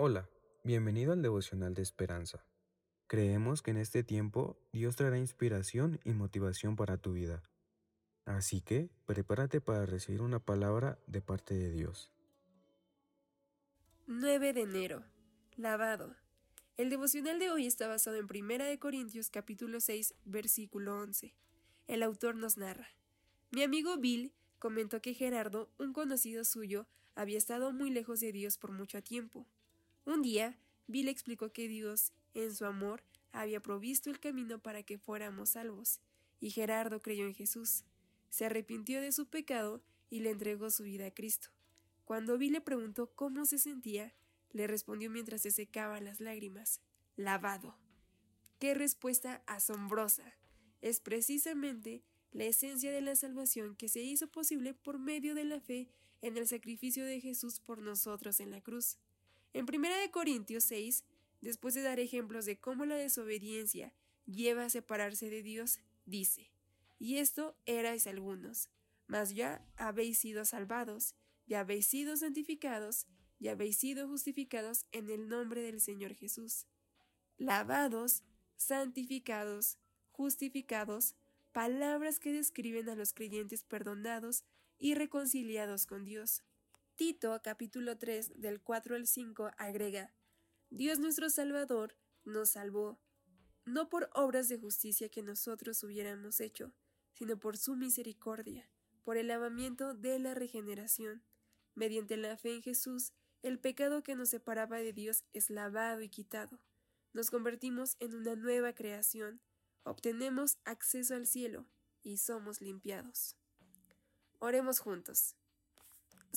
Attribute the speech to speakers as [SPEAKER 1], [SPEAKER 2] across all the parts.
[SPEAKER 1] Hola, bienvenido al devocional de esperanza. Creemos que en este tiempo Dios traerá inspiración y motivación para tu vida. Así que prepárate para recibir una palabra de parte de Dios.
[SPEAKER 2] 9 de enero. Lavado. El devocional de hoy está basado en 1 de Corintios capítulo 6, versículo 11. El autor nos narra: Mi amigo Bill comentó que Gerardo, un conocido suyo, había estado muy lejos de Dios por mucho tiempo. Un día, Bill explicó que Dios, en su amor, había provisto el camino para que fuéramos salvos, y Gerardo creyó en Jesús. Se arrepintió de su pecado y le entregó su vida a Cristo. Cuando Bill le preguntó cómo se sentía, le respondió mientras se secaban las lágrimas, lavado. ¡Qué respuesta asombrosa! Es precisamente la esencia de la salvación que se hizo posible por medio de la fe en el sacrificio de Jesús por nosotros en la cruz. En 1 Corintios 6, después de dar ejemplos de cómo la desobediencia lleva a separarse de Dios, dice, Y esto erais algunos, mas ya habéis sido salvados, ya habéis sido santificados, ya habéis sido justificados en el nombre del Señor Jesús. Lavados, santificados, justificados, palabras que describen a los creyentes perdonados y reconciliados con Dios. Tito capítulo 3 del 4 al 5 agrega, Dios nuestro Salvador nos salvó, no por obras de justicia que nosotros hubiéramos hecho, sino por su misericordia, por el lavamiento de la regeneración. Mediante la fe en Jesús, el pecado que nos separaba de Dios es lavado y quitado. Nos convertimos en una nueva creación, obtenemos acceso al cielo y somos limpiados. Oremos juntos.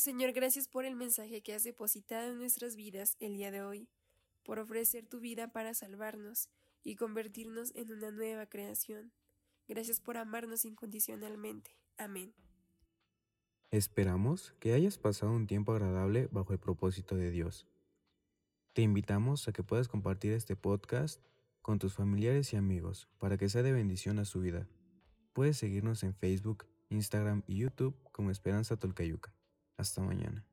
[SPEAKER 2] Señor, gracias por el mensaje que has depositado en nuestras vidas el día de hoy, por ofrecer tu vida para salvarnos y convertirnos en una nueva creación. Gracias por amarnos incondicionalmente. Amén.
[SPEAKER 1] Esperamos que hayas pasado un tiempo agradable bajo el propósito de Dios. Te invitamos a que puedas compartir este podcast con tus familiares y amigos para que sea de bendición a su vida. Puedes seguirnos en Facebook, Instagram y YouTube como Esperanza Tolcayuca. Hasta mañana.